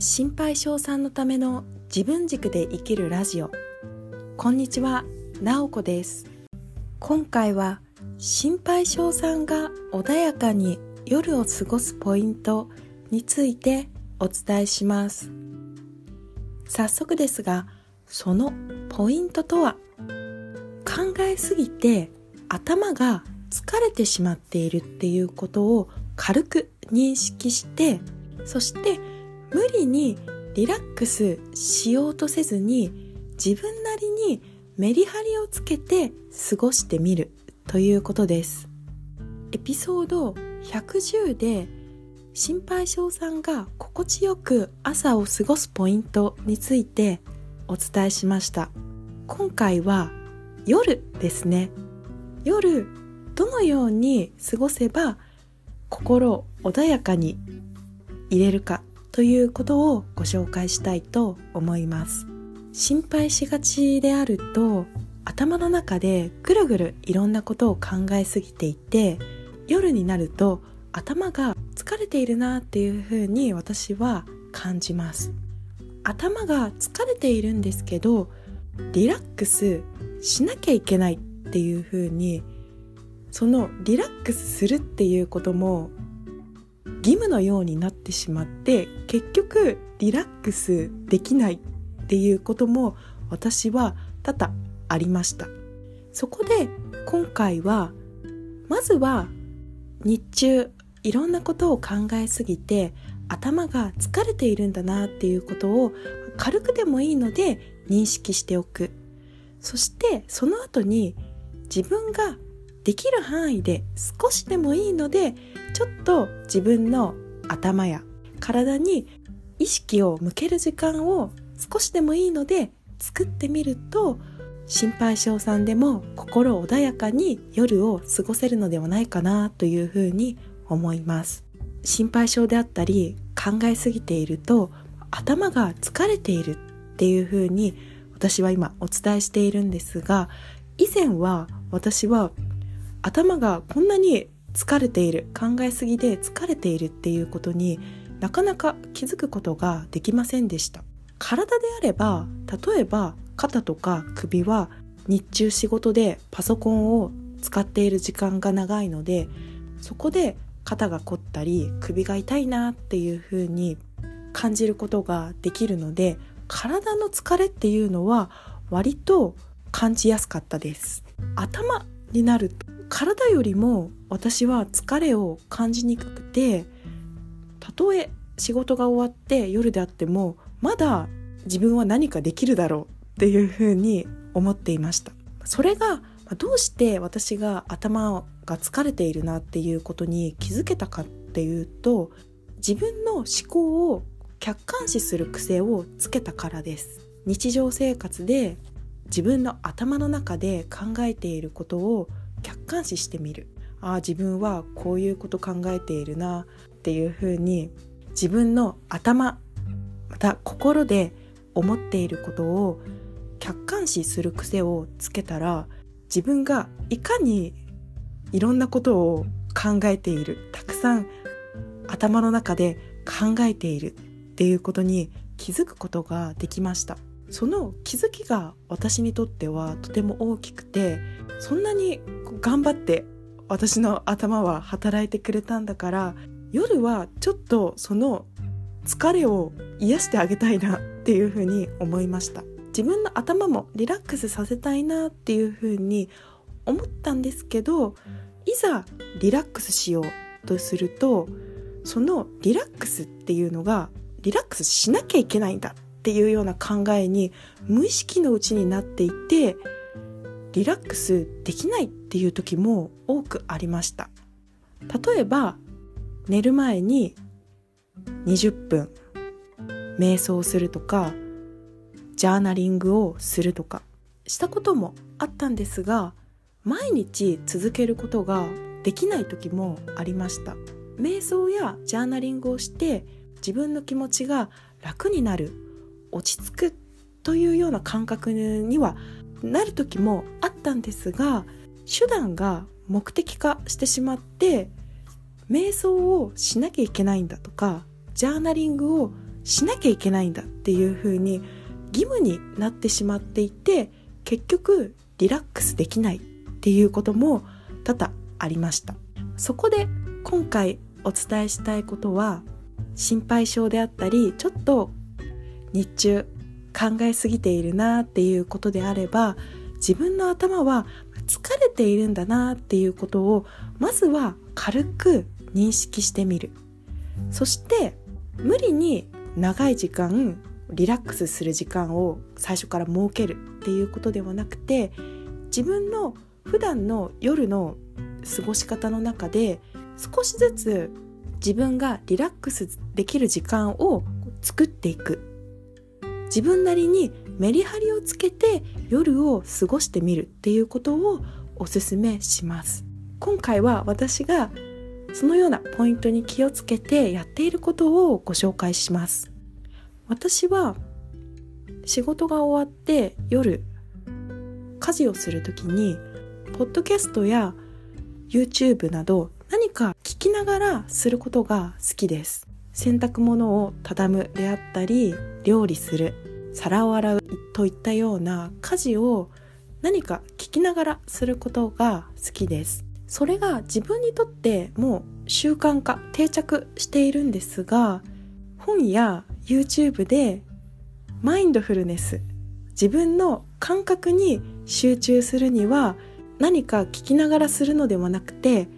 心配性さんのための自分軸で生きるラジオ。こんにちは、なおこです。今回は心配性さんが穏やかに夜を過ごすポイントについてお伝えします。早速ですがそのポイントとは？考えすぎて頭が疲れてしまっているっていうことを軽く認識してそして無理にリラックスしようとせずに自分なりにメリハリをつけて過ごしてみるということです。エピソード110で心配性さんが心地よく朝を過ごすポイントについてお伝えしました。今回は夜ですね。夜どのように過ごせば心穏やかに入れるか。ということをご紹介したいと思います。心配しがちであると頭の中でぐるぐるいろんなことを考えすぎていて夜になると頭が疲れているなっていうふうに私は感じます。頭が疲れているんですけどリラックスしなきゃいけないっていうふうにそのリラックスするっていうことも義務のようになってしまって結局リラックスできないっていうことも私は多々ありました。そこで今回はまずは日中いろんなことを考えすぎて頭が疲れているんだなっていうことを軽くでもいいので認識しておく。そしてその後に自分ができる範囲で少しでもいいのでちょっと自分の頭や体に意識を向ける時間を少しでもいいので作ってみると心配性さんでも心穏やかに夜を過ごせるのではないかなというふうに思います。心配性であったり考えすぎていると頭が疲れているっていうふうに私は今お伝えしているんですが以前は私は頭がこんなに疲れている考えすぎで疲れているっていうことになかなか気づくことができませんでした。体であれば例えば肩とか首は日中仕事でパソコンを使っている時間が長いのでそこで肩が凝ったり首が痛いなっていう風に感じることができるので体の疲れっていうのは割と感じやすかったです。頭になると体よりも私は疲れを感じにくくてたとえ仕事が終わって夜であってもまだ自分は何かできるだろうっていうふうに思っていました。それがどうして私が頭が疲れているなっていうことに気づけたかっていうと自分の思考を客観視する癖をつけたからです。日常生活で自分の頭の中で考えていることを観視してみる。ああ自分はこういうこと考えているなっていうふうに自分の頭また心で思っていることを客観視する癖をつけたら自分がいかにいろんなことを考えているたくさん頭の中で考えているっていうことに気づくことができました。その気づきが私にとってはとても大きくてそんなに頑張って私の頭は働いてくれたんだから夜はちょっとその疲れを癒してあげたいなっていうふうに思いました。自分の頭もリラックスさせたいなっていうふうに思ったんですけどいざリラックスしようとするとそのリラックスっていうのがリラックスしなきゃいけないんだ。っていうような考えに無意識のうちになっていてリラックスできないっていう時も多くありました。例えば寝る前に20分瞑想するとかジャーナリングをするとかしたこともあったんですが毎日続けることができない時もありました。瞑想やジャーナリングをして自分の気持ちが楽になる落ち着くというような感覚にはなる時もあったんですが手段が目的化してしまって瞑想をしなきゃいけないんだとかジャーナリングをしなきゃいけないんだっていう風に義務になってしまっていて結局リラックスできないっていうことも多々ありました。そこで今回お伝えしたいことは心配性であったりちょっと日中考えすぎているなっていうことであれば自分の頭は疲れているんだなっていうことをまずは軽く認識してみる。そして無理に長い時間リラックスする時間を最初から設けるっていうことではなくて自分の普段の夜の過ごし方の中で少しずつ自分がリラックスできる時間を作っていく。自分なりにメリハリをつけて夜を過ごしてみるっていうことをおすすめします。今回は私がそのようなポイントに気をつけてやっていることをご紹介します。私は仕事が終わって夜家事をする時にポッドキャストや YouTube など何か聞きながらすることが好きです。洗濯物を畳むであったり料理する皿を洗うといったような家事を何か聞きながらすることが好きです。それが自分にとってもう習慣化定着しているんですが本や YouTube でマインドフルネス自分の感覚に集中するには何か聞きながらするのではなくて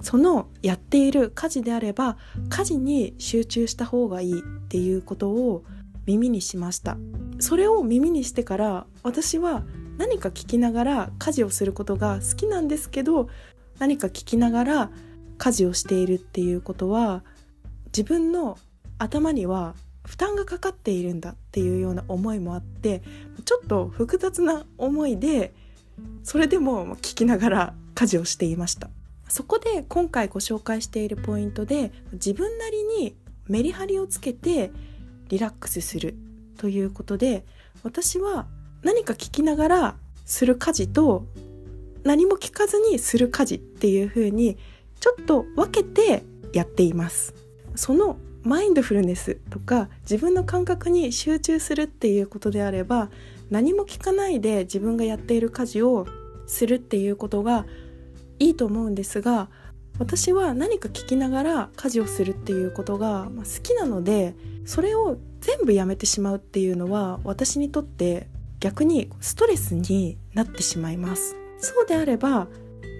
そのやっている家事であれば家事に集中した方がいいっていうことを耳にしました。それを耳にしてから私は何か聞きながら家事をすることが好きなんですけど何か聞きながら家事をしているっていうことは自分の頭には負担がかかっているんだっていうような思いもあってちょっと複雑な思いでそれでも聞きながら家事をしていました。そこで今回ご紹介しているポイントで自分なりにメリハリをつけてリラックスするということで私は何か聞きながらする家事と何も聞かずにする家事っていう風にちょっと分けてやっています。そのマインドフルネスとか自分の感覚に集中するっていうことであれば何も聞かないで自分がやっている家事をするっていうことがいいと思うんですが私は何か聞きながら家事をするっていうことが好きなのでそれを全部やめてしまうっていうのは私にとって逆にストレスになってしまいます。そうであれば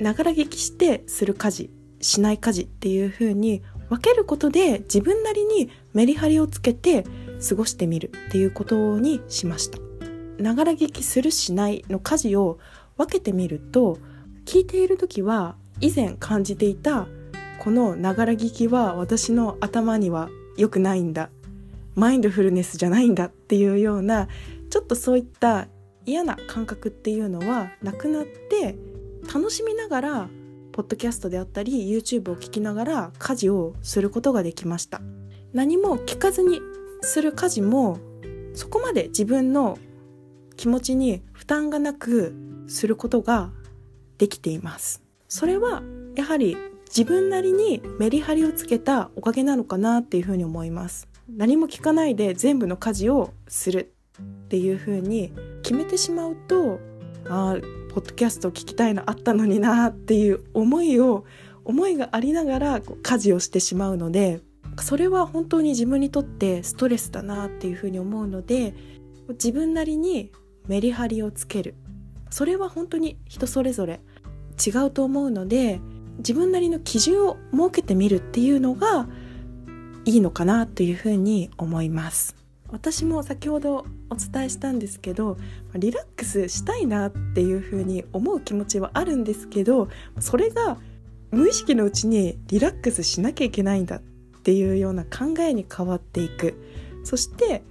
ながら聞きしてする家事しない家事っていう風に分けることで自分なりにメリハリをつけて過ごしてみるっていうことにしました。ながら聞きするしないの家事を分けてみると聞いている時は以前感じていたこのながら聞きは私の頭には良くないんだ。マインドフルネスじゃないんだっていうようなちょっとそういった嫌な感覚っていうのはなくなって楽しみながらポッドキャストであったり YouTube を聞きながら家事をすることができました。何も聞かずにする家事もそこまで自分の気持ちに負担がなくすることができています。それはやはり自分なりにメリハリをつけたおかげなのかなっていうふうに思います。何も聞かないで全部の家事をする。っていうふうに決めてしまうとああポッドキャストを聞きたいのあったのになっていう思いを思いがありながら家事をしてしまうのでそれは本当に自分にとってストレスだなっていうふうに思うので自分なりにメリハリをつける。それは本当に人それぞれ違うと思うので自分なりの基準を設けてみるっていうのがいいのかなというふうに思います。私も先ほどお伝えしたんですけどリラックスしたいなっていうふうに思う気持ちはあるんですけどそれが無意識のうちにリラックスしなきゃいけないんだっていうような考えに変わっていく。そして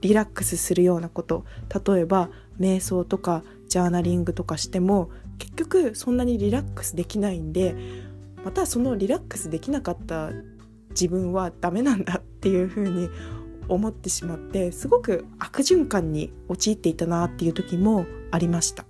リラックスするようなこと。例えば瞑想とかジャーナリングとかしても結局そんなにリラックスできないんでまたそのリラックスできなかった自分はダメなんだっていうふうに思ってしまってすごく悪循環に陥っていたなっていう時もありました。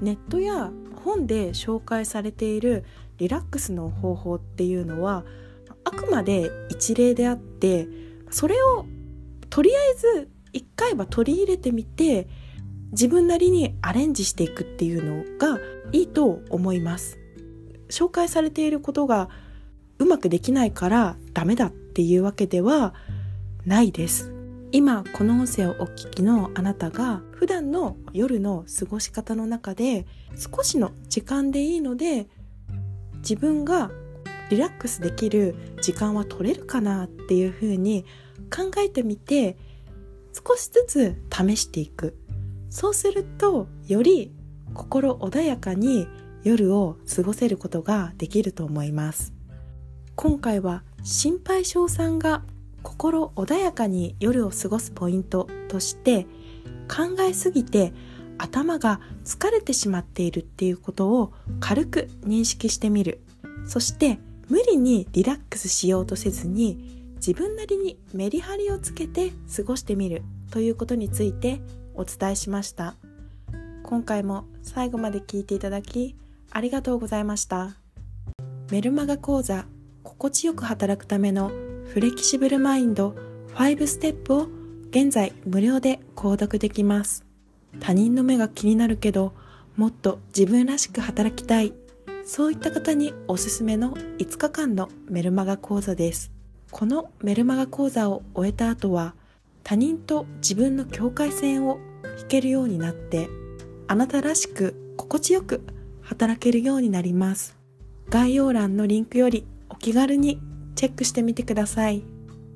ネットや本で紹介されているリラックスの方法っていうのはあくまで一例であってそれをとりあえず一回は取り入れてみて自分なりにアレンジしていくっていうのがいいと思います。紹介されていることがうまくできないからダメだっていうわけではないです。今この音声をお聞きのあなたが普段の夜の過ごし方の中で少しの時間でいいので自分がリラックスできる時間は取れるかなっていうふうに考えてみて少しずつ試していく。そうするとより心穏やかに夜を過ごせることができると思います。今回は心配性さんが心穏やかに夜を過ごすポイントとして考えすぎて頭が疲れてしまっているっていうことを軽く認識してみる。そして無理にリラックスしようとせずに自分なりにメリハリをつけて過ごしてみるということについてお伝えしました今回も最後まで聞いていただきありがとうございましたメルマガ講座心地よく働くためのフレキシブルマインド5ステップを現在無料で購読できます。他人の目が気になるけど、もっと自分らしく働きたい。そういった方におすすめの5日間のメルマガ講座です。このメルマガ講座を終えた後は、他人と自分の境界線を弾けるようになって、あなたらしく心地よく働けるようになります。概要欄のリンクよりお気軽にチェックしてみてください。